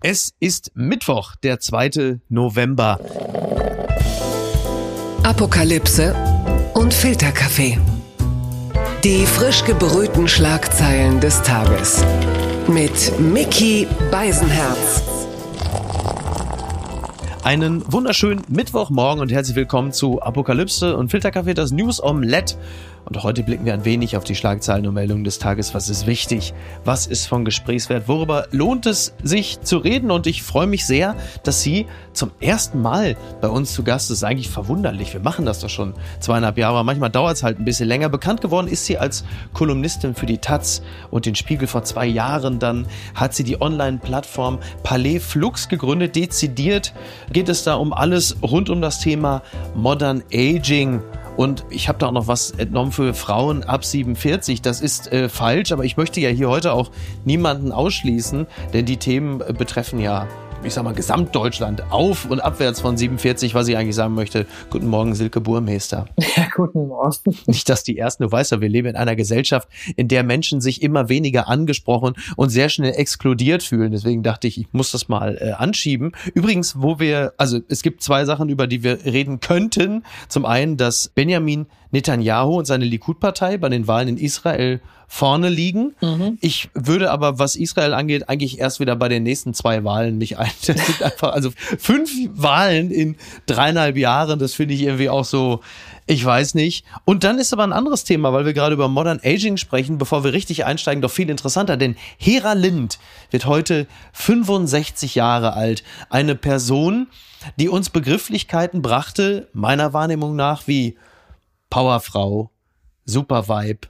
Es ist Mittwoch, der 2. November. Apokalypse und Filterkaffee. Die frisch gebrühten Schlagzeilen des Tages. Mit Mickey Beisenherz. Einen wunderschönen Mittwochmorgen und herzlich willkommen zu Apokalypse und Filterkaffee, das News Omelette. Und heute blicken wir ein wenig auf die Schlagzeilen und Meldungen des Tages. Was ist wichtig? Was ist von Gesprächswert? Worüber lohnt es sich zu reden? Und ich freue mich sehr, dass sie zum ersten Mal bei uns zu Gast ist. Eigentlich verwunderlich. Wir machen das doch schon zweieinhalb Jahre. Manchmal dauert es halt ein bisschen länger. Bekannt geworden ist sie als Kolumnistin für die Taz und den Spiegel vor zwei Jahren. Dann hat sie die Online-Plattform Palais Flux gegründet. Dezidiert geht es da um alles rund um das Thema Modern Aging. Und ich habe da auch noch was entnommen für Frauen ab 47. Das ist äh, falsch, aber ich möchte ja hier heute auch niemanden ausschließen, denn die Themen äh, betreffen ja ich sag mal, Gesamtdeutschland auf und abwärts von 47, was ich eigentlich sagen möchte. Guten Morgen, Silke Burmeister. Ja, guten Morgen. Nicht, dass die ersten, du weißt ja, wir leben in einer Gesellschaft, in der Menschen sich immer weniger angesprochen und sehr schnell exkludiert fühlen. Deswegen dachte ich, ich muss das mal äh, anschieben. Übrigens, wo wir, also es gibt zwei Sachen, über die wir reden könnten. Zum einen, dass Benjamin Netanyahu und seine Likud-Partei bei den Wahlen in Israel vorne liegen. Mhm. Ich würde aber, was Israel angeht, eigentlich erst wieder bei den nächsten zwei Wahlen mich ein. Das sind einfach, also fünf Wahlen in dreieinhalb Jahren, das finde ich irgendwie auch so, ich weiß nicht. Und dann ist aber ein anderes Thema, weil wir gerade über Modern Aging sprechen, bevor wir richtig einsteigen, doch viel interessanter. Denn Hera Lind wird heute 65 Jahre alt. Eine Person, die uns Begrifflichkeiten brachte, meiner Wahrnehmung nach, wie Powerfrau, Supervibe,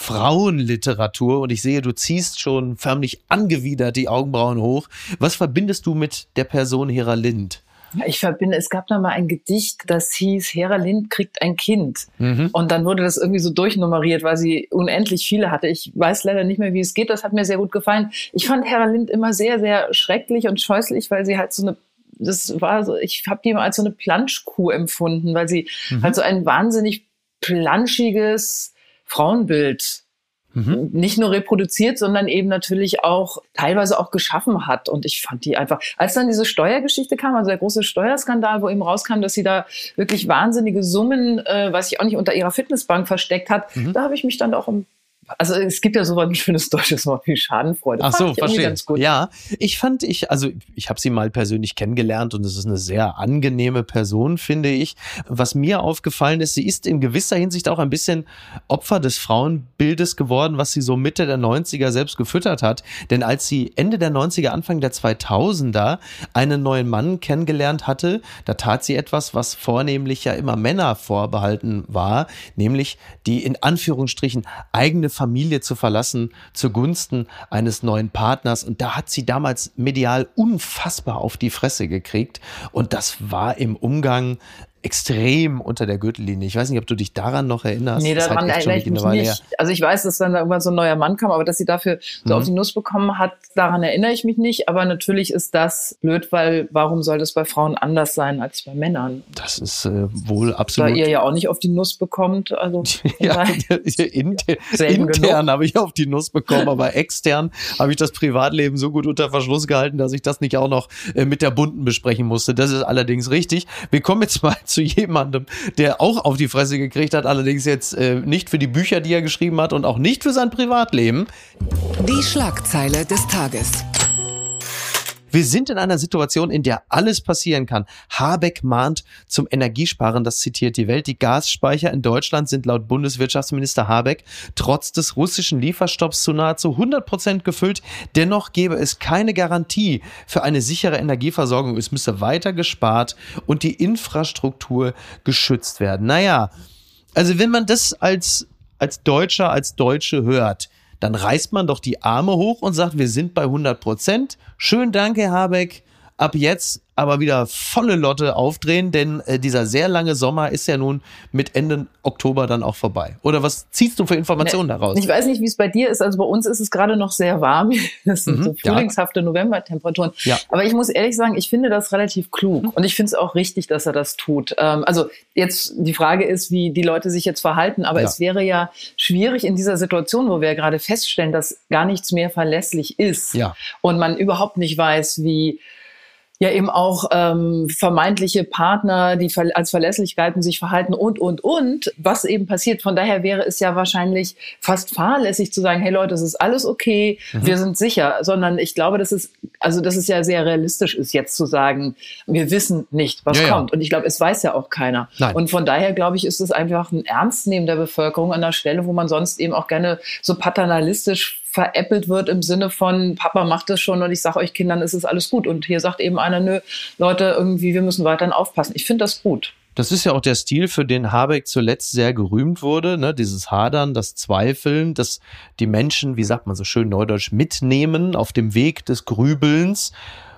Frauenliteratur und ich sehe, du ziehst schon förmlich angewidert die Augenbrauen hoch. Was verbindest du mit der Person Hera Lind? Ich verbinde, es gab da mal ein Gedicht, das hieß, Hera Lind kriegt ein Kind. Mhm. Und dann wurde das irgendwie so durchnummeriert, weil sie unendlich viele hatte. Ich weiß leider nicht mehr, wie es geht. Das hat mir sehr gut gefallen. Ich fand Hera Lind immer sehr, sehr schrecklich und scheußlich, weil sie halt so eine das war so, ich habe die immer als so eine Planschkuh empfunden, weil sie mhm. halt so ein wahnsinnig planschiges, Frauenbild Mhm. nicht nur reproduziert, sondern eben natürlich auch teilweise auch geschaffen hat. Und ich fand die einfach, als dann diese Steuergeschichte kam, also der große Steuerskandal, wo eben rauskam, dass sie da wirklich wahnsinnige Summen, äh, weiß ich auch nicht, unter ihrer Fitnessbank versteckt hat, mhm. da habe ich mich dann auch um also es gibt ja so ein schönes deutsches Wort wie Schadenfreude. Ach so, verstehe. Ganz gut. Ja, ich fand ich, also ich habe sie mal persönlich kennengelernt und es ist eine sehr angenehme Person, finde ich. Was mir aufgefallen ist, sie ist in gewisser Hinsicht auch ein bisschen Opfer des Frauenbildes geworden, was sie so Mitte der 90er selbst gefüttert hat. Denn als sie Ende der 90er, Anfang der 2000er einen neuen Mann kennengelernt hatte, da tat sie etwas, was vornehmlich ja immer Männer vorbehalten war, nämlich die in Anführungsstrichen eigene Familie zu verlassen zugunsten eines neuen Partners. Und da hat sie damals medial unfassbar auf die Fresse gekriegt. Und das war im Umgang extrem unter der Gürtellinie. Ich weiß nicht, ob du dich daran noch erinnerst. Nee, daran halt erinnere ich mich nicht. Her. Also ich weiß, dass dann irgendwann so ein neuer Mann kam, aber dass sie dafür so mhm. auf die Nuss bekommen hat, daran erinnere ich mich nicht. Aber natürlich ist das blöd, weil warum soll das bei Frauen anders sein als bei Männern? Das ist äh, wohl absolut. Da ihr ja auch nicht auf die Nuss bekommt. Also ja, inter, intern habe ich auf die Nuss bekommen, aber extern habe ich das Privatleben so gut unter Verschluss gehalten, dass ich das nicht auch noch äh, mit der Bunten besprechen musste. Das ist allerdings richtig. Wir kommen jetzt mal zu jemandem, der auch auf die Fresse gekriegt hat, allerdings jetzt äh, nicht für die Bücher, die er geschrieben hat und auch nicht für sein Privatleben. Die Schlagzeile des Tages. Wir sind in einer Situation, in der alles passieren kann. Habeck mahnt zum Energiesparen, das zitiert die Welt. Die Gasspeicher in Deutschland sind laut Bundeswirtschaftsminister Habeck trotz des russischen Lieferstopps zu nahezu 100 Prozent gefüllt. Dennoch gäbe es keine Garantie für eine sichere Energieversorgung. Es müsse weiter gespart und die Infrastruktur geschützt werden. Naja, also wenn man das als, als Deutscher, als Deutsche hört, dann reißt man doch die Arme hoch und sagt, wir sind bei 100 Prozent. Schön, danke, Habeck. Ab jetzt aber wieder volle Lotte aufdrehen, denn äh, dieser sehr lange Sommer ist ja nun mit Ende Oktober dann auch vorbei. Oder was ziehst du für Informationen nee, daraus? Ich weiß nicht, wie es bei dir ist. Also bei uns ist es gerade noch sehr warm. Das sind mhm, so frühlingshafte ja. Novembertemperaturen. Ja. Aber ich muss ehrlich sagen, ich finde das relativ klug. Mhm. Und ich finde es auch richtig, dass er das tut. Ähm, also jetzt die Frage ist, wie die Leute sich jetzt verhalten. Aber ja. es wäre ja schwierig in dieser Situation, wo wir gerade feststellen, dass gar nichts mehr verlässlich ist. Ja. Und man überhaupt nicht weiß, wie ja eben auch ähm, vermeintliche Partner, die als Verlässlichkeiten sich verhalten und, und, und, was eben passiert. Von daher wäre es ja wahrscheinlich fast fahrlässig zu sagen, hey Leute, es ist alles okay, mhm. wir sind sicher, sondern ich glaube, dass es, also dass es ja sehr realistisch ist, jetzt zu sagen, wir wissen nicht, was ja, kommt. Ja. Und ich glaube, es weiß ja auch keiner. Nein. Und von daher, glaube ich, ist es einfach ein Ernstnehmen der Bevölkerung an der Stelle, wo man sonst eben auch gerne so paternalistisch veräppelt wird im Sinne von, Papa macht das schon und ich sage euch Kindern, ist es alles gut. Und hier sagt eben einer, nö, Leute, irgendwie, wir müssen weiterhin aufpassen. Ich finde das gut. Das ist ja auch der Stil, für den Habeck zuletzt sehr gerühmt wurde, ne? dieses Hadern, das Zweifeln, dass die Menschen, wie sagt man so schön neudeutsch, mitnehmen auf dem Weg des Grübelns.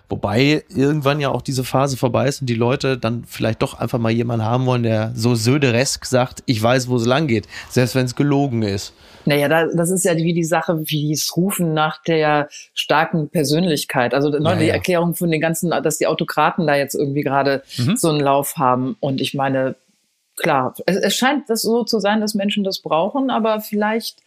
Wobei irgendwann ja auch diese Phase vorbei ist und die Leute dann vielleicht doch einfach mal jemanden haben wollen, der so söderesk sagt, ich weiß, wo es lang geht, selbst wenn es gelogen ist. Naja, das ist ja wie die Sache, wie es Rufen nach der starken Persönlichkeit. Also ne, ja, die. Erklärung von den ganzen, dass die Autokraten da jetzt irgendwie gerade mhm. so einen Lauf haben. Und ich meine, klar, es, es scheint das so zu sein, dass Menschen das brauchen, aber vielleicht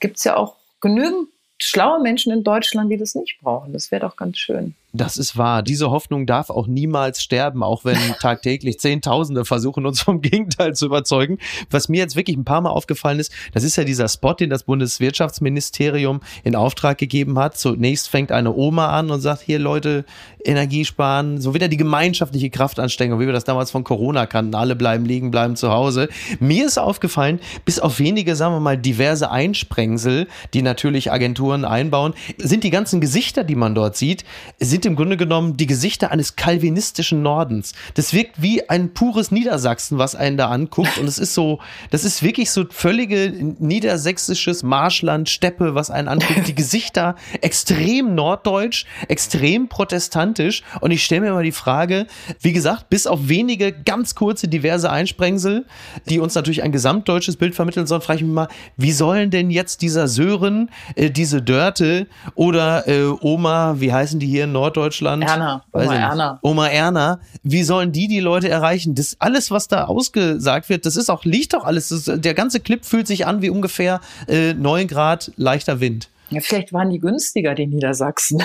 gibt es ja auch genügend schlaue Menschen in Deutschland, die das nicht brauchen. Das wäre doch ganz schön. Das ist wahr. Diese Hoffnung darf auch niemals sterben, auch wenn tagtäglich Zehntausende versuchen, uns vom Gegenteil zu überzeugen. Was mir jetzt wirklich ein paar Mal aufgefallen ist, das ist ja dieser Spot, den das Bundeswirtschaftsministerium in Auftrag gegeben hat. Zunächst fängt eine Oma an und sagt, hier Leute, Energie sparen, so wieder die gemeinschaftliche Kraftanstrengung, wie wir das damals von Corona kannten. Alle bleiben liegen, bleiben zu Hause. Mir ist aufgefallen, bis auf wenige, sagen wir mal, diverse Einsprengsel, die natürlich Agenturen einbauen, sind die ganzen Gesichter, die man dort sieht, sind sind im Grunde genommen die Gesichter eines kalvinistischen Nordens. Das wirkt wie ein pures Niedersachsen, was einen da anguckt. Und es ist so, das ist wirklich so völlige niedersächsisches Marschland, Steppe, was einen anguckt. Die Gesichter extrem norddeutsch, extrem protestantisch. Und ich stelle mir immer die Frage, wie gesagt, bis auf wenige ganz kurze diverse Einsprengsel, die uns natürlich ein gesamtdeutsches Bild vermitteln sollen, frage ich mich mal, wie sollen denn jetzt dieser Sören, äh, diese Dörte oder äh, Oma, wie heißen die hier in Nord Norddeutschland. Erna, Oma Erna. Oma Erna. Wie sollen die die Leute erreichen? Das alles, was da ausgesagt wird, das ist auch, liegt doch alles. Das, der ganze Clip fühlt sich an wie ungefähr äh, 9 Grad leichter Wind. Ja, vielleicht waren die günstiger, die Niedersachsen.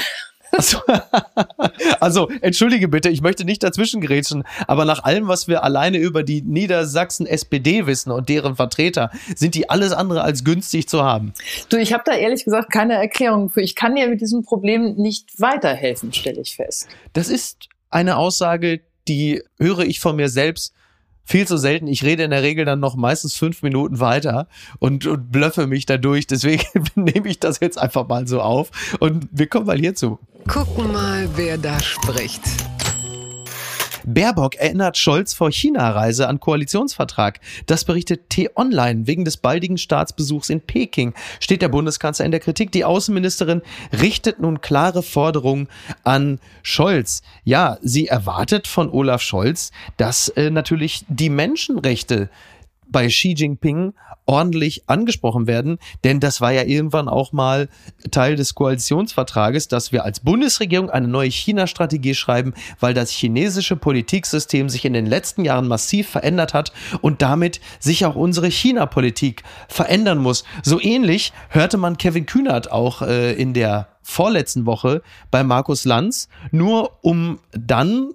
Also, also, entschuldige bitte, ich möchte nicht dazwischen grätschen, aber nach allem, was wir alleine über die Niedersachsen SPD wissen und deren Vertreter, sind die alles andere als günstig zu haben. Du, ich habe da ehrlich gesagt keine Erklärung für. Ich kann dir mit diesem Problem nicht weiterhelfen, stelle ich fest. Das ist eine Aussage, die höre ich von mir selbst viel zu selten. Ich rede in der Regel dann noch meistens fünf Minuten weiter und, und blöffe mich dadurch. Deswegen nehme ich das jetzt einfach mal so auf und wir kommen mal hierzu. Gucken mal, wer da spricht. Baerbock erinnert Scholz vor China-Reise an Koalitionsvertrag. Das berichtet T-Online. Wegen des baldigen Staatsbesuchs in Peking steht der Bundeskanzler in der Kritik. Die Außenministerin richtet nun klare Forderungen an Scholz. Ja, sie erwartet von Olaf Scholz, dass äh, natürlich die Menschenrechte bei Xi Jinping ordentlich angesprochen werden, denn das war ja irgendwann auch mal Teil des Koalitionsvertrages, dass wir als Bundesregierung eine neue China-Strategie schreiben, weil das chinesische Politiksystem sich in den letzten Jahren massiv verändert hat und damit sich auch unsere China-Politik verändern muss. So ähnlich hörte man Kevin Kühnert auch äh, in der vorletzten Woche bei Markus Lanz, nur um dann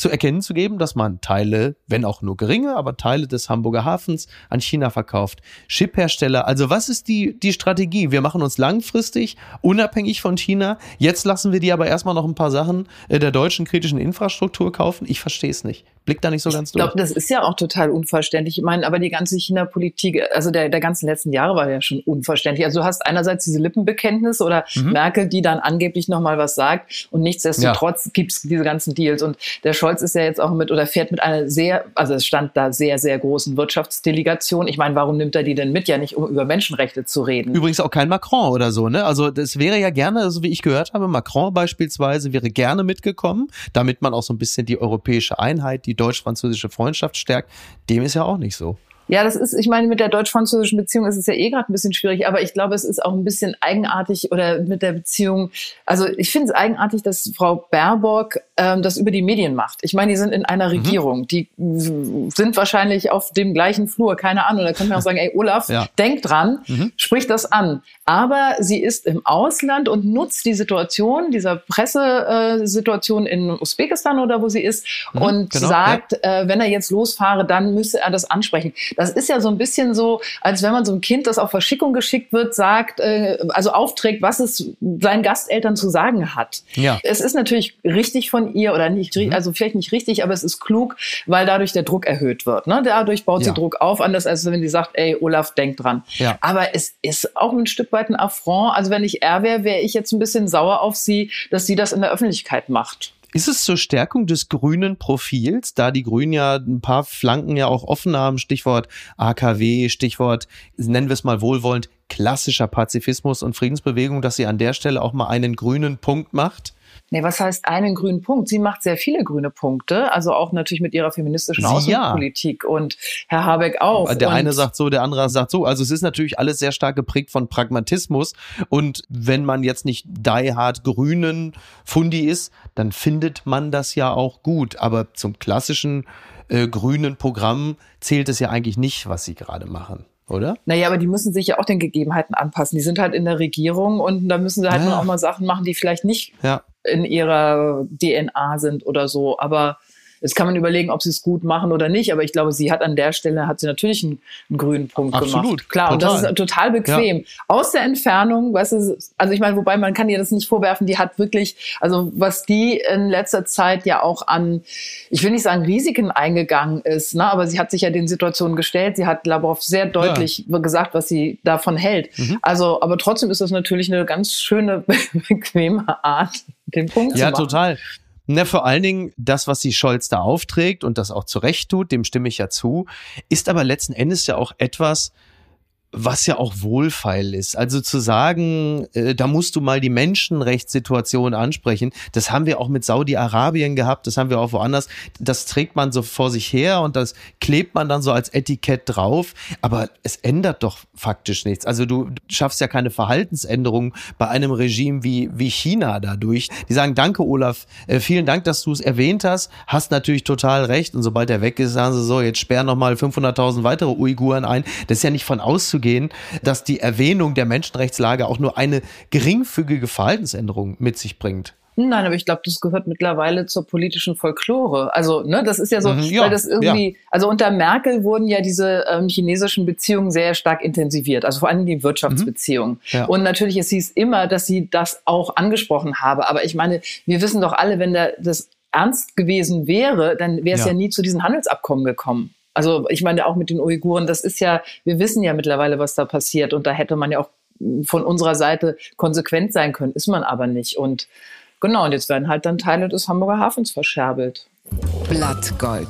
zu erkennen zu geben, dass man Teile, wenn auch nur geringe, aber Teile des Hamburger Hafens an China verkauft. Chiphersteller, also was ist die, die Strategie? Wir machen uns langfristig unabhängig von China. Jetzt lassen wir die aber erstmal noch ein paar Sachen äh, der deutschen kritischen Infrastruktur kaufen. Ich verstehe es nicht blickt da nicht so ganz durch. Ich glaube, das ist ja auch total unverständlich. Ich meine, aber die ganze China-Politik, also der, der ganzen letzten Jahre war ja schon unverständlich. Also du hast einerseits diese Lippenbekenntnisse oder mhm. Merkel, die dann angeblich nochmal was sagt und nichtsdestotrotz ja. gibt's diese ganzen Deals. Und der Scholz ist ja jetzt auch mit oder fährt mit einer sehr, also es stand da sehr, sehr großen Wirtschaftsdelegation. Ich meine, warum nimmt er die denn mit? Ja nicht, um über Menschenrechte zu reden. Übrigens auch kein Macron oder so, ne? Also das wäre ja gerne, so wie ich gehört habe, Macron beispielsweise wäre gerne mitgekommen, damit man auch so ein bisschen die europäische Einheit, die deutsch-französische Freundschaft stärkt. Dem ist ja auch nicht so. Ja, das ist, ich meine, mit der deutsch-französischen Beziehung ist es ja eh gerade ein bisschen schwierig, aber ich glaube, es ist auch ein bisschen eigenartig oder mit der Beziehung. Also ich finde es eigenartig, dass Frau Baerbock ähm, das über die Medien macht. Ich meine, die sind in einer mhm. Regierung, die sind wahrscheinlich auf dem gleichen Flur, keine Ahnung. Da könnte man auch sagen, ey Olaf, ja. denk dran, mhm. sprich das an. Aber sie ist im Ausland und nutzt die Situation, dieser Pressesituation äh, in Usbekistan oder wo sie ist mhm, und genau, sagt, ja. äh, wenn er jetzt losfahre, dann müsse er das ansprechen. Das ist ja so ein bisschen so, als wenn man so ein Kind, das auf Verschickung geschickt wird, sagt, äh, also aufträgt, was es seinen Gasteltern zu sagen hat. Ja. Es ist natürlich richtig von ihr oder nicht, mhm. also vielleicht nicht richtig, aber es ist klug, weil dadurch der Druck erhöht wird. Ne? Dadurch baut ja. sie Druck auf, anders als wenn sie sagt, ey, Olaf, denk dran. Ja. Aber es ist auch ein Stück weit ein Affront. Also wenn ich er wäre, wäre ich jetzt ein bisschen sauer auf sie, dass sie das in der Öffentlichkeit macht. Ist es zur Stärkung des grünen Profils, da die Grünen ja ein paar Flanken ja auch offen haben, Stichwort AKW, Stichwort, nennen wir es mal wohlwollend, klassischer Pazifismus und Friedensbewegung, dass sie an der Stelle auch mal einen grünen Punkt macht? Nee, was heißt einen grünen Punkt? Sie macht sehr viele grüne Punkte, also auch natürlich mit ihrer feministischen Außenpolitik ja. und Herr Habeck auch. Der und eine sagt so, der andere sagt so. Also es ist natürlich alles sehr stark geprägt von Pragmatismus und wenn man jetzt nicht die hard grünen Fundi ist, dann findet man das ja auch gut. Aber zum klassischen äh, grünen Programm zählt es ja eigentlich nicht, was sie gerade machen oder? Naja, aber die müssen sich ja auch den Gegebenheiten anpassen. Die sind halt in der Regierung und da müssen sie halt ja. auch mal Sachen machen, die vielleicht nicht ja in ihrer DNA sind oder so. Aber Jetzt kann man überlegen, ob sie es gut machen oder nicht, aber ich glaube, sie hat an der Stelle, hat sie natürlich einen, einen grünen Punkt Absolut, gemacht. Klar, total. und das ist total bequem. Ja. Aus der Entfernung, weißt du, also ich meine, wobei man kann ihr das nicht vorwerfen, die hat wirklich, also was die in letzter Zeit ja auch an, ich will nicht sagen Risiken eingegangen ist, ne, aber sie hat sich ja den Situationen gestellt, sie hat Lavrov sehr deutlich ja. gesagt, was sie davon hält. Mhm. Also, aber trotzdem ist das natürlich eine ganz schöne, bequeme Art, den Punkt ja, zu machen. Ja, total. Na, vor allen Dingen das, was sie Scholz da aufträgt und das auch zurecht tut, dem stimme ich ja zu, ist aber letzten Endes ja auch etwas, was ja auch wohlfeil ist. Also zu sagen, äh, da musst du mal die Menschenrechtssituation ansprechen, das haben wir auch mit Saudi-Arabien gehabt, das haben wir auch woanders. Das trägt man so vor sich her und das klebt man dann so als Etikett drauf, aber es ändert doch faktisch nichts. Also du schaffst ja keine Verhaltensänderung bei einem Regime wie, wie China dadurch. Die sagen, danke Olaf, äh, vielen Dank, dass du es erwähnt hast, hast natürlich total recht und sobald er weg ist, sagen sie so, jetzt sperren nochmal 500.000 weitere Uiguren ein. Das ist ja nicht von auszugehen gehen, dass die Erwähnung der Menschenrechtslage auch nur eine geringfügige Verhaltensänderung mit sich bringt. Nein, aber ich glaube, das gehört mittlerweile zur politischen Folklore. Also, ne, das ist ja so, mhm, ja, weil das irgendwie, ja. also unter Merkel wurden ja diese ähm, chinesischen Beziehungen sehr stark intensiviert, also vor allem die Wirtschaftsbeziehungen. Mhm, ja. Und natürlich, es hieß immer, dass sie das auch angesprochen habe. Aber ich meine, wir wissen doch alle, wenn da das ernst gewesen wäre, dann wäre es ja. nie zu diesen Handelsabkommen gekommen. Also ich meine auch mit den Uiguren, das ist ja, wir wissen ja mittlerweile, was da passiert und da hätte man ja auch von unserer Seite konsequent sein können, ist man aber nicht. Und genau, und jetzt werden halt dann Teile des Hamburger Hafens verscherbelt. Blattgold.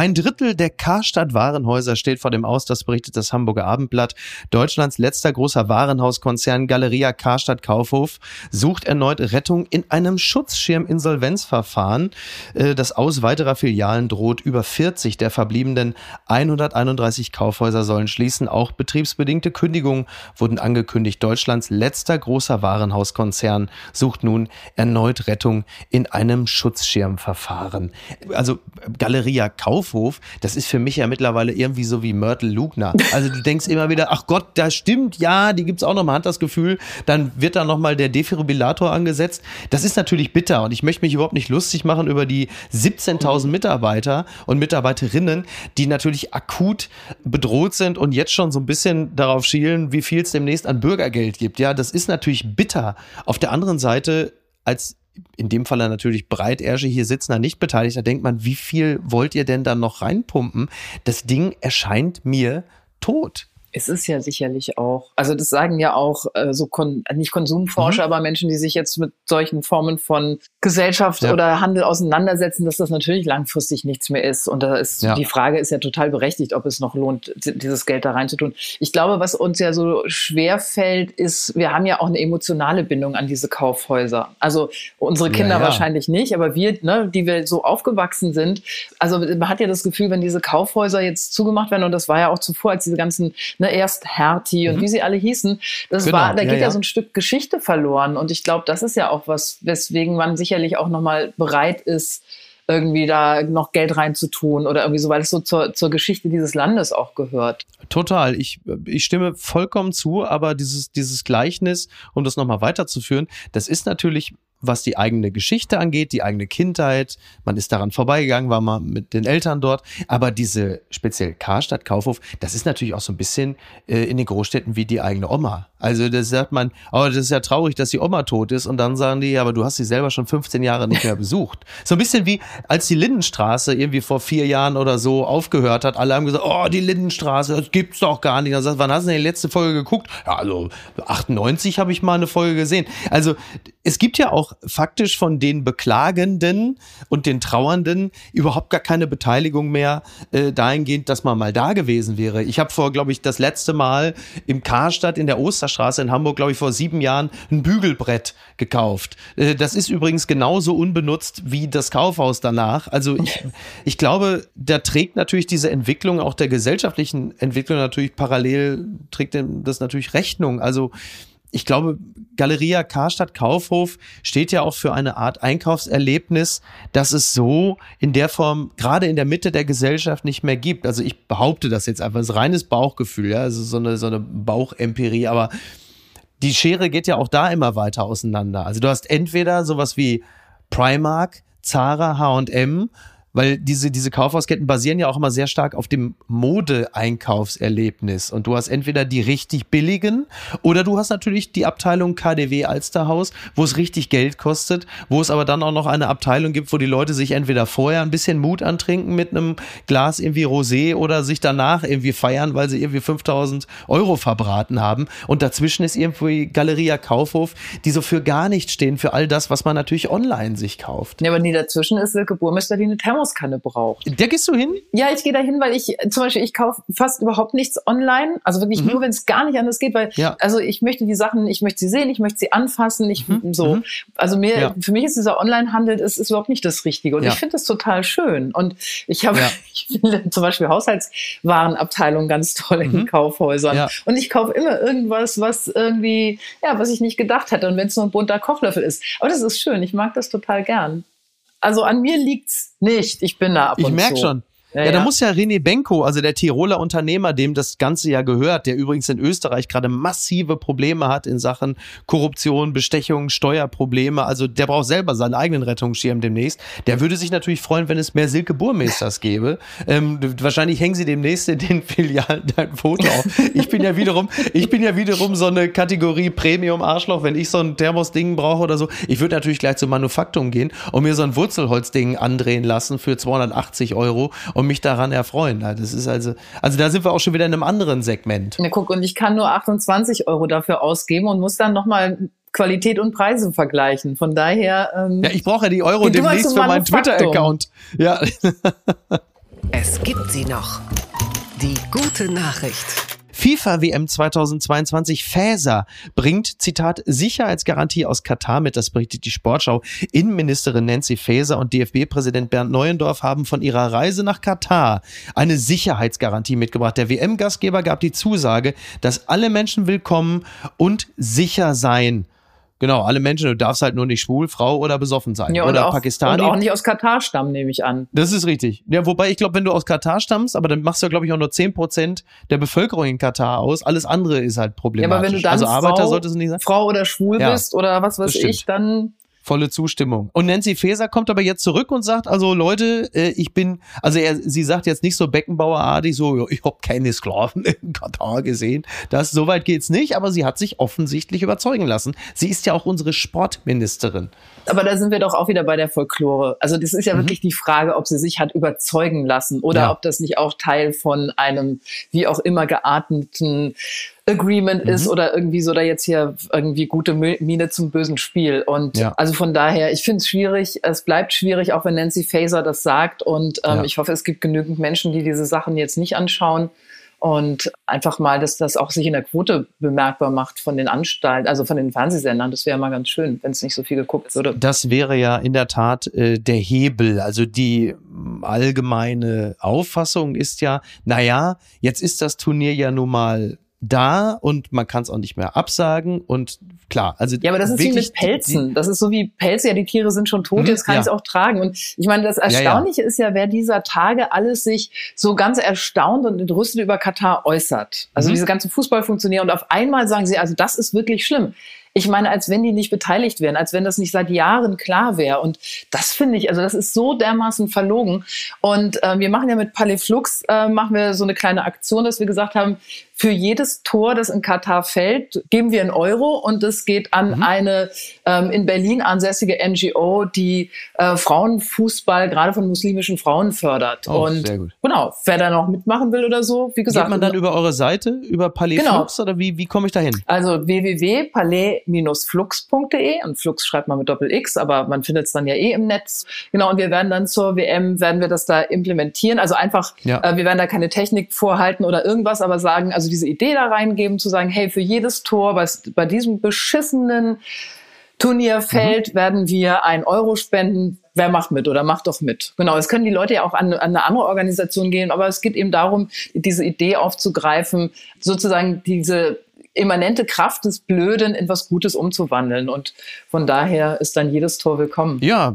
Ein Drittel der Karstadt Warenhäuser steht vor dem Aus, das berichtet das Hamburger Abendblatt. Deutschlands letzter großer Warenhauskonzern Galeria Karstadt Kaufhof sucht erneut Rettung in einem Schutzschirm-Insolvenzverfahren. Äh, das Aus weiterer Filialen droht. Über 40 der verbliebenen 131 Kaufhäuser sollen schließen. Auch betriebsbedingte Kündigungen wurden angekündigt. Deutschlands letzter großer Warenhauskonzern sucht nun erneut Rettung in einem Schutzschirmverfahren. Also Galeria Kaufhof Kaufhof, das ist für mich ja mittlerweile irgendwie so wie Myrtle Lugner. Also du denkst immer wieder, ach Gott, das stimmt, ja, die gibt's auch noch, man hat das Gefühl, dann wird da nochmal der Defibrillator angesetzt. Das ist natürlich bitter und ich möchte mich überhaupt nicht lustig machen über die 17.000 Mitarbeiter und Mitarbeiterinnen, die natürlich akut bedroht sind und jetzt schon so ein bisschen darauf schielen, wie viel es demnächst an Bürgergeld gibt. Ja, das ist natürlich bitter. Auf der anderen Seite als in dem Fall natürlich Breitersche hier sitzen, nicht beteiligt. Da denkt man, wie viel wollt ihr denn da noch reinpumpen? Das Ding erscheint mir tot. Es ist ja sicherlich auch, also das sagen ja auch äh, so kon nicht Konsumforscher, mhm. aber Menschen, die sich jetzt mit solchen Formen von Gesellschaft ja. oder Handel auseinandersetzen, dass das natürlich langfristig nichts mehr ist. Und da ist ja. die Frage ist ja total berechtigt, ob es noch lohnt, dieses Geld da reinzutun. Ich glaube, was uns ja so schwer fällt, ist, wir haben ja auch eine emotionale Bindung an diese Kaufhäuser. Also unsere Kinder ja, wahrscheinlich nicht, aber wir, ne, die wir so aufgewachsen sind, also man hat ja das Gefühl, wenn diese Kaufhäuser jetzt zugemacht werden, und das war ja auch zuvor, als diese ganzen ne, erst Hertie und mhm. wie sie alle hießen. Das genau. war, da geht ja, ja, so ein Stück Geschichte verloren. Und ich glaube, das ist ja auch was, weswegen man sicherlich auch nochmal bereit ist, irgendwie da noch Geld reinzutun oder irgendwie so, weil es so zur, zur Geschichte dieses Landes auch gehört. Total. Ich, ich stimme vollkommen zu, aber dieses, dieses Gleichnis, um das nochmal weiterzuführen, das ist natürlich was die eigene Geschichte angeht, die eigene Kindheit. Man ist daran vorbeigegangen, war mal mit den Eltern dort. Aber diese speziell Karstadt, Kaufhof, das ist natürlich auch so ein bisschen äh, in den Großstädten wie die eigene Oma. Also das sagt man, oh, das ist ja traurig, dass die Oma tot ist. Und dann sagen die, aber du hast sie selber schon 15 Jahre nicht mehr besucht. So ein bisschen wie, als die Lindenstraße irgendwie vor vier Jahren oder so aufgehört hat. Alle haben gesagt, oh, die Lindenstraße, das gibt's doch gar nicht. Dann sagt, wann hast du denn die letzte Folge geguckt? Ja, also 98 habe ich mal eine Folge gesehen. Also es gibt ja auch faktisch von den Beklagenden und den Trauernden überhaupt gar keine Beteiligung mehr äh, dahingehend, dass man mal da gewesen wäre. Ich habe vor, glaube ich, das letzte Mal im Karstadt in der Osterstraße in Hamburg, glaube ich, vor sieben Jahren ein Bügelbrett gekauft. Äh, das ist übrigens genauso unbenutzt wie das Kaufhaus danach. Also ich, ich glaube, da trägt natürlich diese Entwicklung, auch der gesellschaftlichen Entwicklung natürlich parallel, trägt das natürlich Rechnung. Also ich glaube, Galeria Karstadt Kaufhof steht ja auch für eine Art Einkaufserlebnis, das es so in der Form gerade in der Mitte der Gesellschaft nicht mehr gibt. Also ich behaupte das jetzt einfach, das ist reines Bauchgefühl, ja, also so eine, so eine Bauchempirie, aber die Schere geht ja auch da immer weiter auseinander. Also du hast entweder sowas wie Primark, Zara, H&M weil diese, diese Kaufhausketten basieren ja auch immer sehr stark auf dem Mode-Einkaufserlebnis. Und du hast entweder die richtig billigen oder du hast natürlich die Abteilung KDW Alsterhaus, wo es richtig Geld kostet, wo es aber dann auch noch eine Abteilung gibt, wo die Leute sich entweder vorher ein bisschen Mut antrinken mit einem Glas irgendwie Rosé oder sich danach irgendwie feiern, weil sie irgendwie 5000 Euro verbraten haben. Und dazwischen ist irgendwie Galeria Kaufhof, die so für gar nichts stehen, für all das, was man natürlich online sich kauft. Ja, aber nie dazwischen ist Silke Burmester, die eine Thermos Thermoskanne braucht. Der gehst du hin? Ja, ich gehe da hin, weil ich zum Beispiel, ich kaufe fast überhaupt nichts online. Also wirklich mhm. nur, wenn es gar nicht anders geht, weil ja. also ich möchte die Sachen, ich möchte sie sehen, ich möchte sie anfassen, ich mhm. so. Mhm. Also mir, ja. für mich ist dieser Online-Handel ist, ist überhaupt nicht das Richtige. Und ja. ich finde das total schön. Und ich habe, ich finde zum Beispiel Haushaltswarenabteilung ganz toll in mhm. Kaufhäusern. Und ich kaufe immer irgendwas, was irgendwie, ja, was ich nicht gedacht hätte. Und wenn es nur ein bunter Kochlöffel ist. Aber das ist schön. Ich mag das total gern. Also an mir liegt's nicht. Ich bin da ab ich und Ich merke schon. Ja, ja, da muss ja René Benko, also der Tiroler Unternehmer, dem das Ganze ja gehört, der übrigens in Österreich gerade massive Probleme hat in Sachen Korruption, Bestechung, Steuerprobleme. Also der braucht selber seinen eigenen Rettungsschirm demnächst. Der würde sich natürlich freuen, wenn es mehr Silke Burmeisters gäbe. Ähm, wahrscheinlich hängen sie demnächst in den Filialen dein Foto auf. Ich bin ja wiederum, ich bin ja wiederum so eine Kategorie Premium-Arschloch, wenn ich so ein Thermos-Ding brauche oder so. Ich würde natürlich gleich zum Manufaktum gehen und mir so ein Wurzelholzding andrehen lassen für 280 Euro und mich daran erfreuen. Das ist also, also da sind wir auch schon wieder in einem anderen Segment. Ja, guck, und ich kann nur 28 Euro dafür ausgeben und muss dann nochmal Qualität und Preise vergleichen. Von daher. Ähm, ja, ich brauche ja die Euro demnächst für meinen Twitter-Account. Ja. es gibt sie noch. Die gute Nachricht. FIFA WM 2022 Fäser bringt, Zitat, Sicherheitsgarantie aus Katar mit, das berichtet die Sportschau. Innenministerin Nancy Faeser und DFB-Präsident Bernd Neuendorf haben von ihrer Reise nach Katar eine Sicherheitsgarantie mitgebracht. Der WM-Gastgeber gab die Zusage, dass alle Menschen willkommen und sicher sein Genau, alle Menschen, du darfst halt nur nicht schwul, Frau oder besoffen sein. Ja, oder auch, Pakistani. Und auch nicht aus Katar stammen, nehme ich an. Das ist richtig. Ja, wobei ich glaube, wenn du aus Katar stammst, aber dann machst du, glaube ich, auch nur zehn Prozent der Bevölkerung in Katar aus. Alles andere ist halt problematisch. Ja, aber wenn du dann also Arbeiter Frau, solltest du nicht sein. Frau oder schwul ja, bist oder was weiß ich, dann volle Zustimmung. Und Nancy Faeser kommt aber jetzt zurück und sagt, also Leute, äh, ich bin, also er, sie sagt jetzt nicht so Beckenbauerartig, so, ich habe keine Sklaven in Katar gesehen. Das, so weit geht's nicht, aber sie hat sich offensichtlich überzeugen lassen. Sie ist ja auch unsere Sportministerin. Aber da sind wir doch auch wieder bei der Folklore. Also das ist ja mhm. wirklich die Frage, ob sie sich hat überzeugen lassen oder ja. ob das nicht auch Teil von einem wie auch immer gearteten Agreement mhm. ist oder irgendwie so da jetzt hier irgendwie gute Miene zum bösen Spiel. Und ja. also von daher, ich finde es schwierig. Es bleibt schwierig, auch wenn Nancy Faser das sagt. Und ähm, ja. ich hoffe, es gibt genügend Menschen, die diese Sachen jetzt nicht anschauen und einfach mal, dass das auch sich in der Quote bemerkbar macht von den Anstalten, also von den Fernsehsendern. Das wäre mal ganz schön, wenn es nicht so viel geguckt würde. Das wäre ja in der Tat äh, der Hebel. Also die allgemeine Auffassung ist ja, naja, jetzt ist das Turnier ja nun mal da und man kann es auch nicht mehr absagen und klar, also ja, aber das ist wie mit Pelzen. Das ist so wie Pelze, ja, die Tiere sind schon tot, mhm, jetzt kann ja. ich es auch tragen. Und ich meine, das Erstaunliche ja, ja. ist ja, wer dieser Tage alles sich so ganz erstaunt und entrüstet über Katar äußert. Also mhm. diese ganze Fußballfunktionäre und auf einmal sagen sie, also das ist wirklich schlimm. Ich meine, als wenn die nicht beteiligt wären, als wenn das nicht seit Jahren klar wäre. Und das finde ich, also das ist so dermaßen verlogen. Und äh, wir machen ja mit Palais Flux, äh, machen wir so eine kleine Aktion, dass wir gesagt haben, für jedes Tor, das in Katar fällt, geben wir einen Euro und es geht an mhm. eine ähm, in Berlin ansässige NGO, die äh, Frauenfußball gerade von muslimischen Frauen fördert. Oh, und sehr gut. genau, wer da noch mitmachen will oder so, wie gesagt. Geht man dann über eure Seite, über Palais genau. Flux oder wie, wie komme ich da hin? Also www.palais-flux.de und Flux schreibt man mit Doppel X, aber man findet es dann ja eh im Netz. Genau, und wir werden dann zur WM, werden wir das da implementieren. Also einfach, ja. äh, wir werden da keine Technik vorhalten oder irgendwas, aber sagen, also diese Idee da reingeben, zu sagen, hey, für jedes Tor, was bei diesem beschissenen Turnierfeld mhm. werden wir ein Euro spenden. Wer macht mit oder macht doch mit? Genau, es können die Leute ja auch an, an eine andere Organisation gehen, aber es geht eben darum, diese Idee aufzugreifen, sozusagen diese immanente Kraft des Blöden in was Gutes umzuwandeln. Und von daher ist dann jedes Tor willkommen. Ja,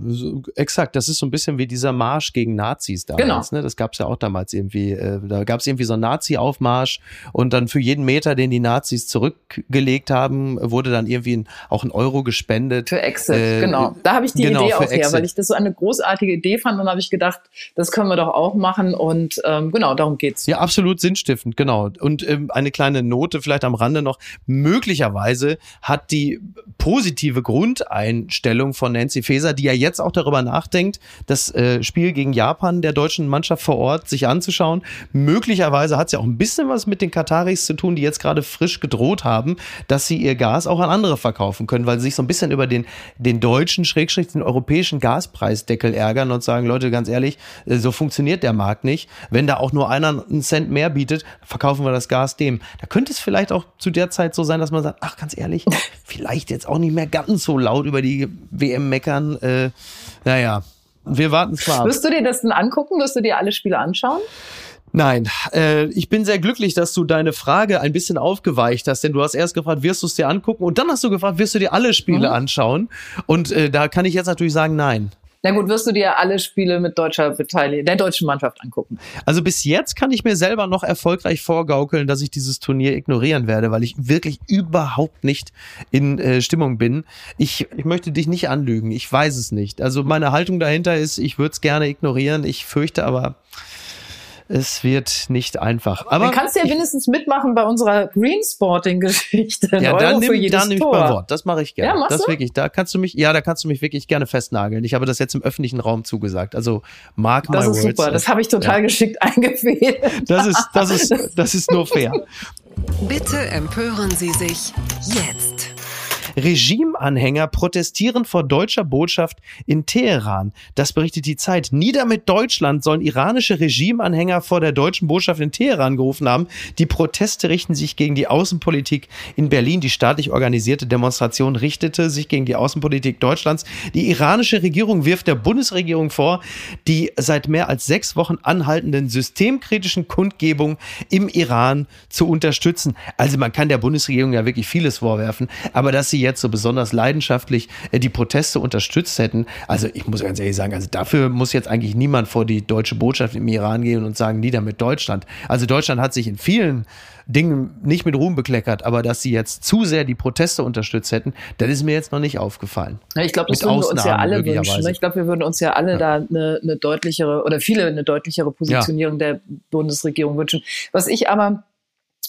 exakt. Das ist so ein bisschen wie dieser Marsch gegen Nazis damals. Genau. Ne? Das gab es ja auch damals irgendwie. Äh, da gab es irgendwie so einen Nazi-Aufmarsch und dann für jeden Meter, den die Nazis zurückgelegt haben, wurde dann irgendwie ein, auch ein Euro gespendet. Für Exit, äh, genau. Da habe ich die genau, Idee auch her, weil ich das so eine großartige Idee fand und habe ich gedacht, das können wir doch auch machen. Und ähm, genau, darum geht's. Ja, absolut sinnstiftend, genau. Und ähm, eine kleine Note vielleicht am Rande noch, möglicherweise hat die positive Grundeinstellung von Nancy Faeser, die ja jetzt auch darüber nachdenkt, das äh, Spiel gegen Japan der deutschen Mannschaft vor Ort sich anzuschauen. Möglicherweise hat sie auch ein bisschen was mit den Kataris zu tun, die jetzt gerade frisch gedroht haben, dass sie ihr Gas auch an andere verkaufen können, weil sie sich so ein bisschen über den, den deutschen, Schrägstrich, den europäischen Gaspreisdeckel ärgern und sagen, Leute, ganz ehrlich, äh, so funktioniert der Markt nicht. Wenn da auch nur einer einen Cent mehr bietet, verkaufen wir das Gas dem. Da könnte es vielleicht auch zu der Zeit so sein, dass man sagt, ach, ganz ehrlich, vielleicht jetzt auch nicht mehr ganz so laut über die WM meckern. Äh, naja, wir warten zwar. Wirst du dir das denn angucken? Wirst du dir alle Spiele anschauen? Nein, äh, ich bin sehr glücklich, dass du deine Frage ein bisschen aufgeweicht hast, denn du hast erst gefragt, wirst du es dir angucken und dann hast du gefragt, wirst du dir alle Spiele mhm. anschauen? Und äh, da kann ich jetzt natürlich sagen, nein. Na gut, wirst du dir alle Spiele mit deutscher Beteiligung, der deutschen Mannschaft angucken? Also bis jetzt kann ich mir selber noch erfolgreich vorgaukeln, dass ich dieses Turnier ignorieren werde, weil ich wirklich überhaupt nicht in äh, Stimmung bin. Ich, ich möchte dich nicht anlügen. Ich weiß es nicht. Also meine Haltung dahinter ist, ich würde es gerne ignorieren. Ich fürchte aber, es wird nicht einfach. Aber Dann kannst du ja wenigstens mitmachen bei unserer Greensporting-Geschichte. Ja, dann nimm ich beim Wort. Das mache ich gerne. Ja, machst das du? wirklich. Da kannst du mich, ja, da kannst du mich wirklich gerne festnageln. Ich habe das jetzt im öffentlichen Raum zugesagt. Also mark das my words. Das ist super. Das habe ich total ja. geschickt eingefehlt. Das ist, das ist, das ist nur fair. Bitte empören Sie sich jetzt. Regimeanhänger protestieren vor deutscher Botschaft in Teheran. Das berichtet die Zeit. Nieder mit Deutschland sollen iranische Regimeanhänger vor der deutschen Botschaft in Teheran gerufen haben. Die Proteste richten sich gegen die Außenpolitik in Berlin. Die staatlich organisierte Demonstration richtete sich gegen die Außenpolitik Deutschlands. Die iranische Regierung wirft der Bundesregierung vor, die seit mehr als sechs Wochen anhaltenden systemkritischen Kundgebungen im Iran zu unterstützen. Also man kann der Bundesregierung ja wirklich vieles vorwerfen, aber dass sie jetzt so besonders leidenschaftlich äh, die Proteste unterstützt hätten. Also ich muss ganz ehrlich sagen, also dafür muss jetzt eigentlich niemand vor die deutsche Botschaft im Iran gehen und sagen, nieder mit Deutschland. Also Deutschland hat sich in vielen Dingen nicht mit Ruhm bekleckert, aber dass sie jetzt zu sehr die Proteste unterstützt hätten, das ist mir jetzt noch nicht aufgefallen. Ja, ich glaube, das mit würden wir uns ja alle wünschen. Ne? Ich glaube, wir würden uns ja alle ja. da eine, eine, deutlichere oder viele eine deutlichere Positionierung ja. der Bundesregierung wünschen. Was ich aber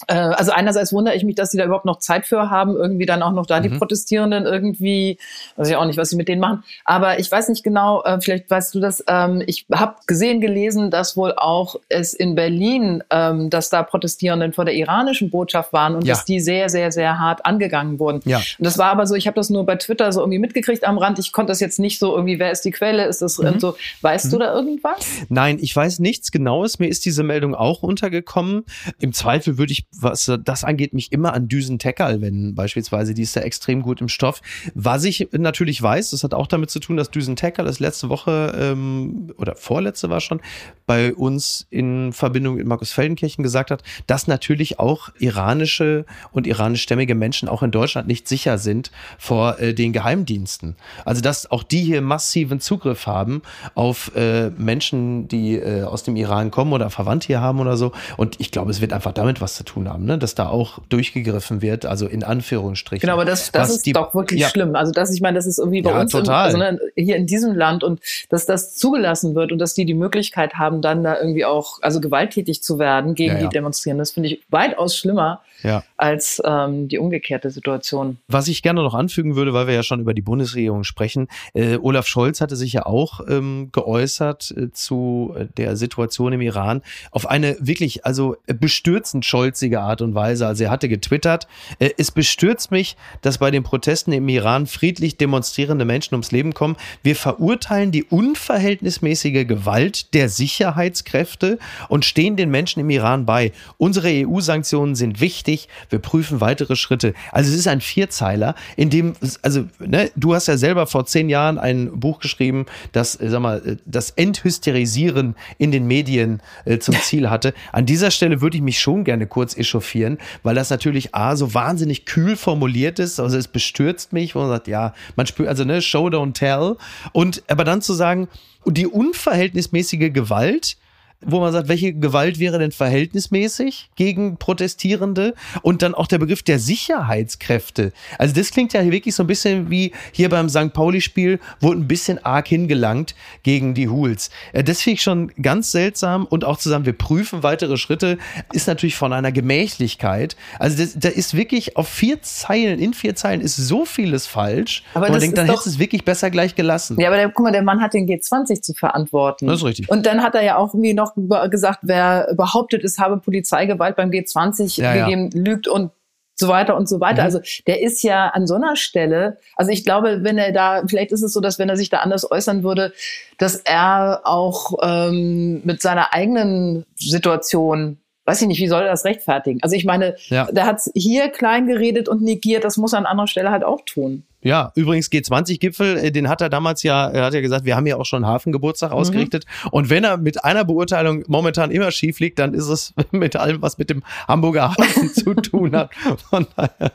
also einerseits wundere ich mich, dass sie da überhaupt noch Zeit für haben, irgendwie dann auch noch da mhm. die Protestierenden irgendwie, weiß ich auch nicht, was sie mit denen machen. Aber ich weiß nicht genau, äh, vielleicht weißt du das, ähm, ich habe gesehen, gelesen, dass wohl auch es in Berlin, ähm, dass da Protestierenden vor der iranischen Botschaft waren und ja. dass die sehr, sehr, sehr hart angegangen wurden. Ja. Und das war aber so, ich habe das nur bei Twitter so irgendwie mitgekriegt am Rand. Ich konnte das jetzt nicht so irgendwie, wer ist die Quelle, ist das mhm. so, weißt mhm. du da irgendwas? Nein, ich weiß nichts Genaues. Mir ist diese Meldung auch untergekommen. Im Zweifel würde ich was das angeht, mich immer an Düsen Teckerl wenden, beispielsweise. Die ist ja extrem gut im Stoff. Was ich natürlich weiß, das hat auch damit zu tun, dass Düsen Teckerl das letzte Woche ähm, oder vorletzte war schon bei uns in Verbindung mit Markus Feldenkirchen gesagt hat, dass natürlich auch iranische und iranischstämmige Menschen auch in Deutschland nicht sicher sind vor äh, den Geheimdiensten. Also dass auch die hier massiven Zugriff haben auf äh, Menschen, die äh, aus dem Iran kommen oder Verwandte hier haben oder so. Und ich glaube, es wird einfach damit was zu tun haben, ne? dass da auch durchgegriffen wird, also in Anführungsstrichen. Genau, aber das, das ist die, doch wirklich ja. schlimm. Also das, ich meine, das ist irgendwie bei ja, uns. Im, also hier in diesem Land und dass das zugelassen wird und dass die die Möglichkeit haben, dann da irgendwie auch also gewalttätig zu werden gegen ja, die Demonstrierenden, das finde ich weitaus schlimmer ja. als ähm, die umgekehrte Situation. Was ich gerne noch anfügen würde, weil wir ja schon über die Bundesregierung sprechen, äh, Olaf Scholz hatte sich ja auch ähm, geäußert äh, zu der Situation im Iran auf eine wirklich also bestürzend scholzige Art und Weise. Also er hatte getwittert, äh, es bestürzt mich, dass bei den Protesten im Iran friedlich demonstrierende Menschen ums Leben kommen. Wir verurteilen die unverhältnismäßige Gewalt der Sicherheitskräfte und stehen den Menschen im Iran bei. Unsere EU-Sanktionen sind wichtig wir prüfen weitere Schritte. Also es ist ein Vierzeiler, in dem, also ne, du hast ja selber vor zehn Jahren ein Buch geschrieben, das, äh, sag mal, äh, das Enthysterisieren in den Medien äh, zum Ziel hatte. An dieser Stelle würde ich mich schon gerne kurz echauffieren, weil das natürlich A, so wahnsinnig kühl formuliert ist, also es bestürzt mich, wo man sagt, ja, man spürt, also ne, Show, don't tell. Und aber dann zu sagen, die unverhältnismäßige Gewalt, wo man sagt, welche Gewalt wäre denn verhältnismäßig gegen Protestierende? Und dann auch der Begriff der Sicherheitskräfte. Also das klingt ja wirklich so ein bisschen wie hier beim St. Pauli-Spiel, wurde ein bisschen arg hingelangt gegen die Hools. Äh, das finde ich schon ganz seltsam und auch zusammen, wir prüfen weitere Schritte, ist natürlich von einer Gemächlichkeit. Also das, da ist wirklich auf vier Zeilen, in vier Zeilen ist so vieles falsch. Aber und man denkt, dann hätte es wirklich besser gleich gelassen. Ja, aber der, guck mal, der Mann hat den G20 zu verantworten. Das ist richtig. Und dann hat er ja auch irgendwie noch auch gesagt, wer behauptet, es habe Polizeigewalt beim G20 ja, gegeben, ja. lügt und so weiter und so weiter. Mhm. Also der ist ja an so einer Stelle, also ich glaube, wenn er da, vielleicht ist es so, dass wenn er sich da anders äußern würde, dass er auch ähm, mit seiner eigenen Situation weiß ich nicht, wie soll er das rechtfertigen? Also ich meine, ja. der hat hier klein geredet und negiert, das muss er an anderer Stelle halt auch tun. Ja, übrigens G20-Gipfel, äh, den hat er damals ja, er hat ja gesagt, wir haben ja auch schon Hafengeburtstag mhm. ausgerichtet. Und wenn er mit einer Beurteilung momentan immer schief liegt, dann ist es mit allem, was mit dem Hamburger Hafen zu tun hat. Von daher.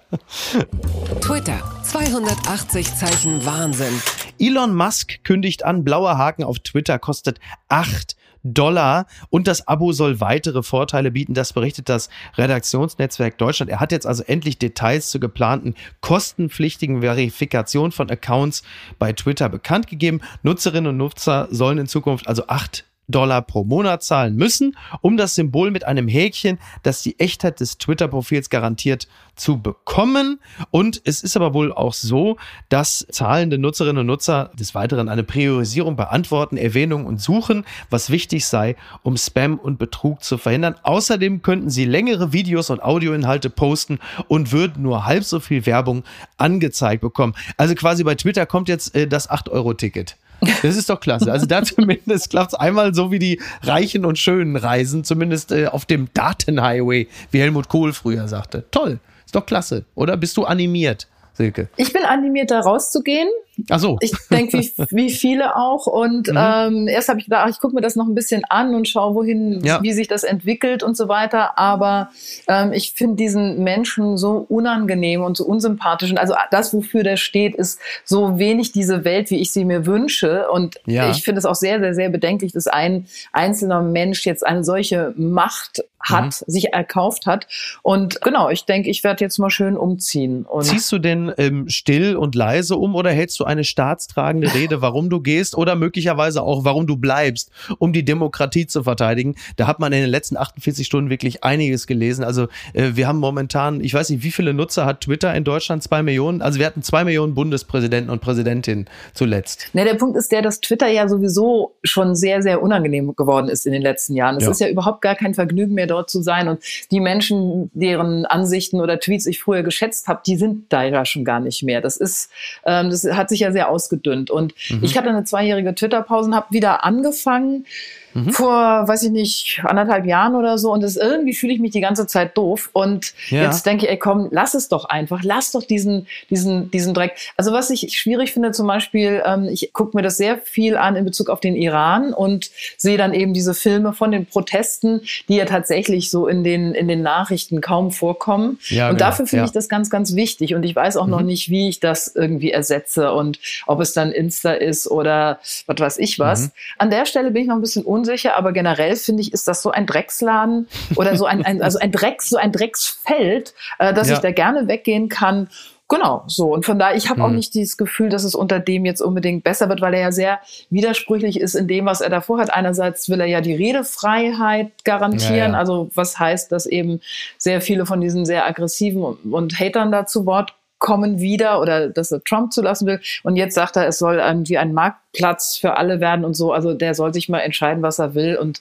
Twitter, 280 Zeichen Wahnsinn. Elon Musk kündigt an, blauer Haken auf Twitter kostet acht Dollar und das Abo soll weitere Vorteile bieten. Das berichtet das Redaktionsnetzwerk Deutschland. Er hat jetzt also endlich Details zur geplanten kostenpflichtigen Verifikation von Accounts bei Twitter bekannt gegeben. Nutzerinnen und Nutzer sollen in Zukunft also acht Dollar pro Monat zahlen müssen, um das Symbol mit einem Häkchen, das die Echtheit des Twitter-Profils garantiert, zu bekommen. Und es ist aber wohl auch so, dass zahlende Nutzerinnen und Nutzer des Weiteren eine Priorisierung bei Antworten, Erwähnungen und Suchen, was wichtig sei, um Spam und Betrug zu verhindern. Außerdem könnten sie längere Videos und Audioinhalte posten und würden nur halb so viel Werbung angezeigt bekommen. Also quasi bei Twitter kommt jetzt äh, das 8-Euro-Ticket. Das ist doch klasse. Also da zumindest klappt es einmal so wie die Reichen und Schönen reisen, zumindest äh, auf dem Datenhighway, wie Helmut Kohl früher sagte. Toll. Ist doch klasse. Oder bist du animiert? Silke? Ich bin animiert, da rauszugehen, Ach so. Ich denke, wie, wie viele auch. Und mhm. ähm, erst habe ich gedacht, ach, ich gucke mir das noch ein bisschen an und schaue, wohin, ja. wie sich das entwickelt und so weiter. Aber ähm, ich finde diesen Menschen so unangenehm und so unsympathisch. Und also das, wofür der steht, ist so wenig diese Welt, wie ich sie mir wünsche. Und ja. ich finde es auch sehr, sehr, sehr bedenklich, dass ein einzelner Mensch jetzt eine solche Macht hat, mhm. sich erkauft hat. Und genau, ich denke, ich werde jetzt mal schön umziehen. Und Ziehst du denn ähm, still und leise um oder hältst du eine staatstragende Rede, warum du gehst oder möglicherweise auch, warum du bleibst, um die Demokratie zu verteidigen? Da hat man in den letzten 48 Stunden wirklich einiges gelesen. Also äh, wir haben momentan, ich weiß nicht, wie viele Nutzer hat Twitter in Deutschland? Zwei Millionen? Also wir hatten zwei Millionen Bundespräsidenten und Präsidentinnen zuletzt. Ne, der Punkt ist der, dass Twitter ja sowieso schon sehr, sehr unangenehm geworden ist in den letzten Jahren. Es ja. ist ja überhaupt gar kein Vergnügen mehr dort zu sein. Und die Menschen, deren Ansichten oder Tweets ich früher geschätzt habe, die sind da ja schon gar nicht mehr. Das ist, ähm, das hat sich ja sehr ausgedünnt. Und mhm. ich hatte eine zweijährige Twitter-Pause und habe wieder angefangen, mhm. vor, weiß ich nicht, anderthalb Jahren oder so. Und das irgendwie fühle ich mich die ganze Zeit doof. Und ja. jetzt denke ich, ey, komm, lass es doch einfach. Lass doch diesen, diesen, diesen Dreck. Also was ich schwierig finde, zum Beispiel, ähm, ich gucke mir das sehr viel an in Bezug auf den Iran und sehe dann eben diese Filme von den Protesten, die ja tatsächlich so in den, in den Nachrichten kaum vorkommen. Ja, und genau. dafür finde ja. ich das ganz, ganz wichtig. Und ich weiß auch mhm. noch nicht, wie ich das irgendwie ersetze und ob es dann Insta ist oder was weiß ich was. Mhm. An der Stelle bin ich noch ein bisschen un unsicher, aber generell finde ich, ist das so ein Drecksladen oder so ein, ein also ein Drecks, so ein Drecksfeld, äh, dass ja. ich da gerne weggehen kann. Genau, so. Und von daher, ich habe mhm. auch nicht dieses Gefühl, dass es unter dem jetzt unbedingt besser wird, weil er ja sehr widersprüchlich ist in dem, was er davor hat. Einerseits will er ja die Redefreiheit garantieren, ja, ja. also was heißt, dass eben sehr viele von diesen sehr aggressiven und Hatern da zu Wort kommen wieder oder dass er Trump zulassen will. Und jetzt sagt er, es soll irgendwie ein Marktplatz für alle werden und so. Also der soll sich mal entscheiden, was er will. Und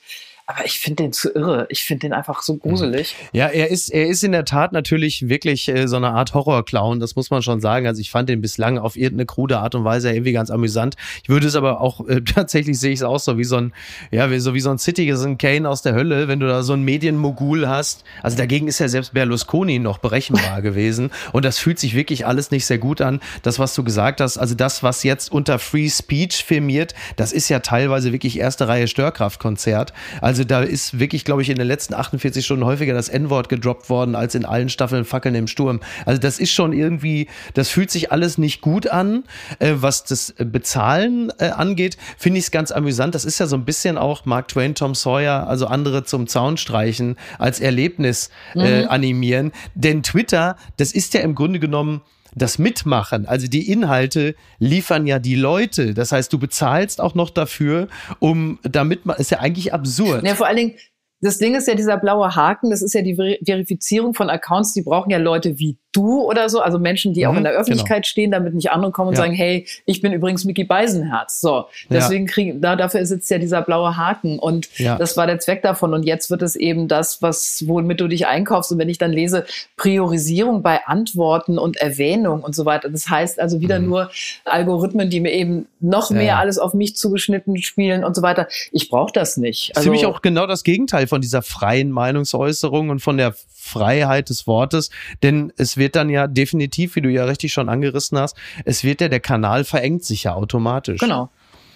aber ich finde den zu irre. Ich finde den einfach so gruselig. Ja, er ist, er ist in der Tat natürlich wirklich äh, so eine Art Horrorclown, das muss man schon sagen. Also ich fand den bislang auf irgendeine krude Art und Weise irgendwie ganz amüsant. Ich würde es aber auch, äh, tatsächlich sehe ich es auch so wie so ein, ja, wie, so wie so ein Citizen Kane aus der Hölle, wenn du da so ein Medienmogul hast. Also dagegen ist ja selbst Berlusconi noch berechenbar gewesen. Und das fühlt sich wirklich alles nicht sehr gut an. Das, was du gesagt hast, also das, was jetzt unter Free Speech firmiert, das ist ja teilweise wirklich erste Reihe Störkraftkonzert. Also also da ist wirklich, glaube ich, in den letzten 48 Stunden häufiger das N-Wort gedroppt worden als in allen Staffeln Fackeln im Sturm. Also das ist schon irgendwie, das fühlt sich alles nicht gut an. Äh, was das Bezahlen äh, angeht, finde ich es ganz amüsant. Das ist ja so ein bisschen auch Mark Twain, Tom Sawyer, also andere zum Zaun streichen, als Erlebnis äh, mhm. animieren. Denn Twitter, das ist ja im Grunde genommen das Mitmachen, also die Inhalte liefern ja die Leute. Das heißt, du bezahlst auch noch dafür, um damit man, ist ja eigentlich absurd. Ja, vor allen Dingen, das Ding ist ja dieser blaue Haken, das ist ja die Verifizierung von Accounts, die brauchen ja Leute wie du oder so, also Menschen, die mhm, auch in der Öffentlichkeit genau. stehen, damit nicht andere kommen und ja. sagen, hey, ich bin übrigens Mickey Beisenherz. So, deswegen ja. kriegen, da, dafür sitzt ja dieser blaue Haken und ja. das war der Zweck davon und jetzt wird es eben das, was, womit du dich einkaufst und wenn ich dann lese, Priorisierung bei Antworten und Erwähnung und so weiter. Das heißt also wieder mhm. nur Algorithmen, die mir eben noch mehr alles auf mich zugeschnitten spielen und so weiter. Ich brauche das nicht. Also, Ziemlich auch genau das Gegenteil von dieser freien Meinungsäußerung und von der Freiheit des Wortes, denn es wird dann ja definitiv, wie du ja richtig schon angerissen hast, es wird ja, der Kanal verengt sich ja automatisch. Genau,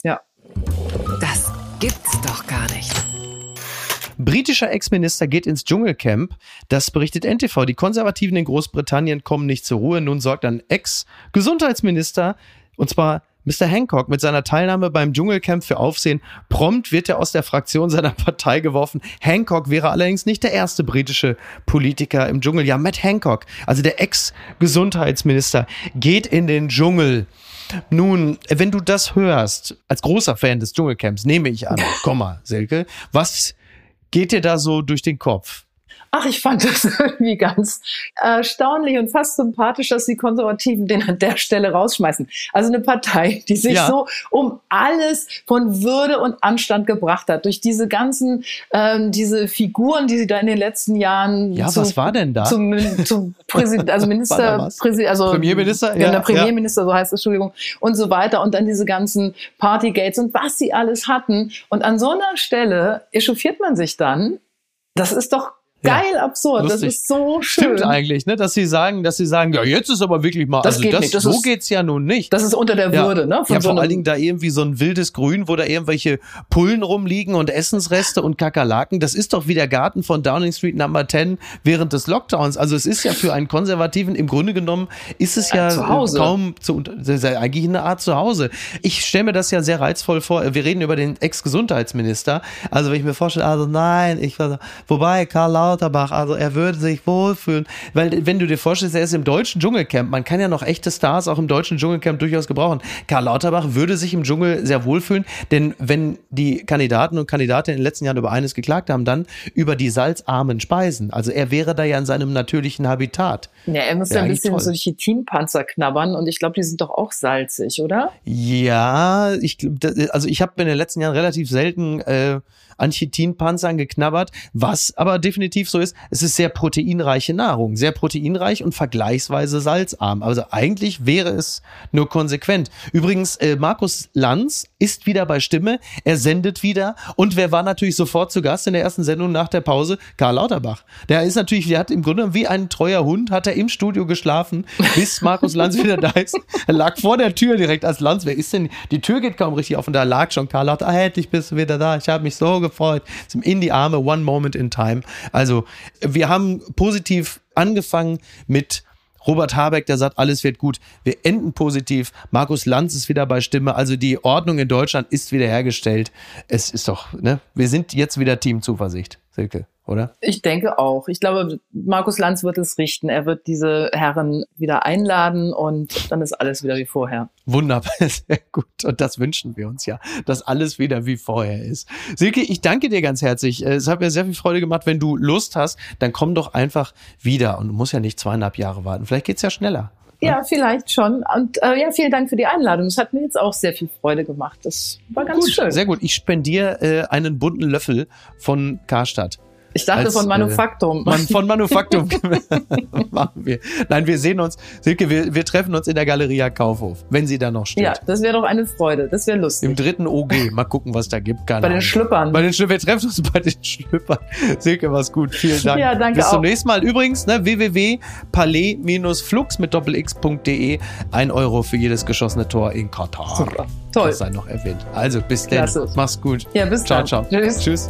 ja. Das gibt's doch gar nicht. Britischer Ex-Minister geht ins Dschungelcamp. Das berichtet NTV. Die Konservativen in Großbritannien kommen nicht zur Ruhe. Nun sorgt ein Ex-Gesundheitsminister, und zwar Mr. Hancock mit seiner Teilnahme beim Dschungelcamp für Aufsehen. Prompt wird er aus der Fraktion seiner Partei geworfen. Hancock wäre allerdings nicht der erste britische Politiker im Dschungel. Ja, Matt Hancock, also der Ex-Gesundheitsminister, geht in den Dschungel. Nun, wenn du das hörst, als großer Fan des Dschungelcamps, nehme ich an, Komma, Silke, was geht dir da so durch den Kopf? Ach, ich fand das irgendwie ganz erstaunlich und fast sympathisch, dass die Konservativen den an der Stelle rausschmeißen. Also eine Partei, die sich ja. so um alles von Würde und Anstand gebracht hat, durch diese ganzen, ähm, diese Figuren, die sie da in den letzten Jahren. Ja, zu, was war denn da? Zum, zum Präsident, also Minister, Präsident, also Premierminister, ja, der Premierminister, ja. so heißt es, Entschuldigung, und so weiter. Und dann diese ganzen Partygates und was sie alles hatten. Und an so einer Stelle echauffiert man sich dann. Das ist doch geil ja. absurd. Lustig. Das ist so schön. Stimmt eigentlich, ne? Dass sie sagen, dass sie sagen, ja, jetzt ist aber wirklich mal, das also geht das, nicht. Das so ist, geht's ja nun nicht. Das ist unter der Würde, ja. ne? Von ja, so vor allen Dingen da irgendwie so ein wildes Grün, wo da irgendwelche Pullen rumliegen und Essensreste und Kakerlaken. Das ist doch wie der Garten von Downing Street Number 10 während des Lockdowns. Also es ist ja für einen Konservativen im Grunde genommen ist es ja, ja kaum zu, das ist ja eigentlich eine Art Zuhause. Ich stelle mir das ja sehr reizvoll vor. Wir reden über den Ex-Gesundheitsminister. Also wenn ich mir vorstelle, also nein, ich wobei Karl Lauterbach, also er würde sich wohlfühlen, weil wenn du dir vorstellst, er ist im deutschen Dschungelcamp, man kann ja noch echte Stars auch im deutschen Dschungelcamp durchaus gebrauchen. Karl Lauterbach würde sich im Dschungel sehr wohlfühlen, denn wenn die Kandidaten und Kandidatinnen in den letzten Jahren über eines geklagt haben, dann über die salzarmen Speisen. Also er wäre da ja in seinem natürlichen Habitat. Ja, er muss ja ein bisschen toll. solche Teampanzer knabbern und ich glaube, die sind doch auch salzig, oder? Ja, ich also ich habe in den letzten Jahren relativ selten äh, an Chitinpanzern geknabbert, was aber definitiv so ist, es ist sehr proteinreiche Nahrung, sehr proteinreich und vergleichsweise salzarm. Also eigentlich wäre es nur konsequent. Übrigens, äh, Markus Lanz ist wieder bei Stimme, er sendet wieder und wer war natürlich sofort zu Gast in der ersten Sendung nach der Pause? Karl Lauterbach. Der ist natürlich, der hat im Grunde wie ein treuer Hund, hat er im Studio geschlafen, bis Markus Lanz wieder da ist. Er lag vor der Tür direkt als Lanz. Wer ist denn? Die Tür geht kaum richtig auf und da lag schon Karl Lauterbach. Ah, endlich bist du wieder da. Ich habe mich so gefreut. Sind in die Arme, one moment in time. Also, wir haben positiv angefangen mit Robert Habeck, der sagt, alles wird gut. Wir enden positiv. Markus Lanz ist wieder bei Stimme. Also die Ordnung in Deutschland ist wiederhergestellt. Es ist doch, ne? Wir sind jetzt wieder Team Zuversicht, Silke oder? Ich denke auch. Ich glaube, Markus Lanz wird es richten. Er wird diese Herren wieder einladen und dann ist alles wieder wie vorher. Wunderbar, sehr gut. Und das wünschen wir uns ja, dass alles wieder wie vorher ist. Silke, ich danke dir ganz herzlich. Es hat mir sehr viel Freude gemacht. Wenn du Lust hast, dann komm doch einfach wieder und du musst ja nicht zweieinhalb Jahre warten. Vielleicht geht's ja schneller. Ja, vielleicht schon. Und äh, ja, vielen Dank für die Einladung. Es hat mir jetzt auch sehr viel Freude gemacht. Das war ganz gut, schön. Sehr gut. Ich spendiere äh, einen bunten Löffel von Karstadt. Ich dachte als, von Manufaktum. Äh, von Manufaktum machen wir. Nein, wir sehen uns, Silke, wir, wir treffen uns in der Galeria Kaufhof, wenn sie da noch steht. Ja, das wäre doch eine Freude. Das wäre lustig. Im dritten OG. Mal gucken, was da gibt. Keine bei den Schlüppern. Bei den Schlüppern. Wir treffen uns bei den Schlüppern. Silke, was gut. Vielen Dank. Ja, danke Bis auch. zum nächsten Mal. Übrigens, ne, www.palais-flux mit doppelx.de. Ein Euro für jedes geschossene Tor in Katar. Super. Toll. Das sei noch erwähnt. Also, bis dann. Mach's gut. Ja, bis ciao, dann. Ciao, ciao. Tschüss. Tschüss.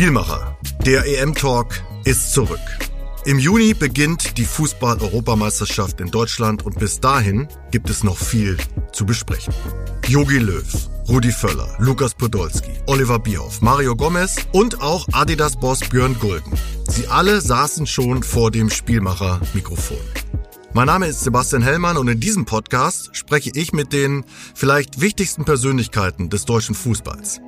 Spielmacher. Der EM-Talk ist zurück. Im Juni beginnt die Fußball-Europameisterschaft in Deutschland und bis dahin gibt es noch viel zu besprechen. Jogi Löw, Rudi Völler, Lukas Podolski, Oliver Bierhoff, Mario Gomez und auch Adidas-Boss Björn Gulden. Sie alle saßen schon vor dem Spielmacher-Mikrofon. Mein Name ist Sebastian Hellmann und in diesem Podcast spreche ich mit den vielleicht wichtigsten Persönlichkeiten des deutschen Fußballs.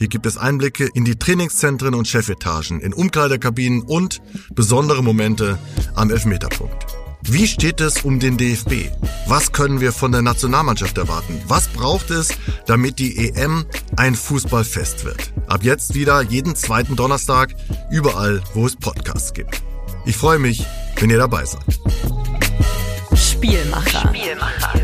Hier gibt es Einblicke in die Trainingszentren und Chefetagen, in Umkleidekabinen und besondere Momente am Elfmeterpunkt. Wie steht es um den DFB? Was können wir von der Nationalmannschaft erwarten? Was braucht es, damit die EM ein Fußballfest wird? Ab jetzt wieder jeden zweiten Donnerstag, überall, wo es Podcasts gibt. Ich freue mich, wenn ihr dabei seid. Spielmacher. Spielmacher.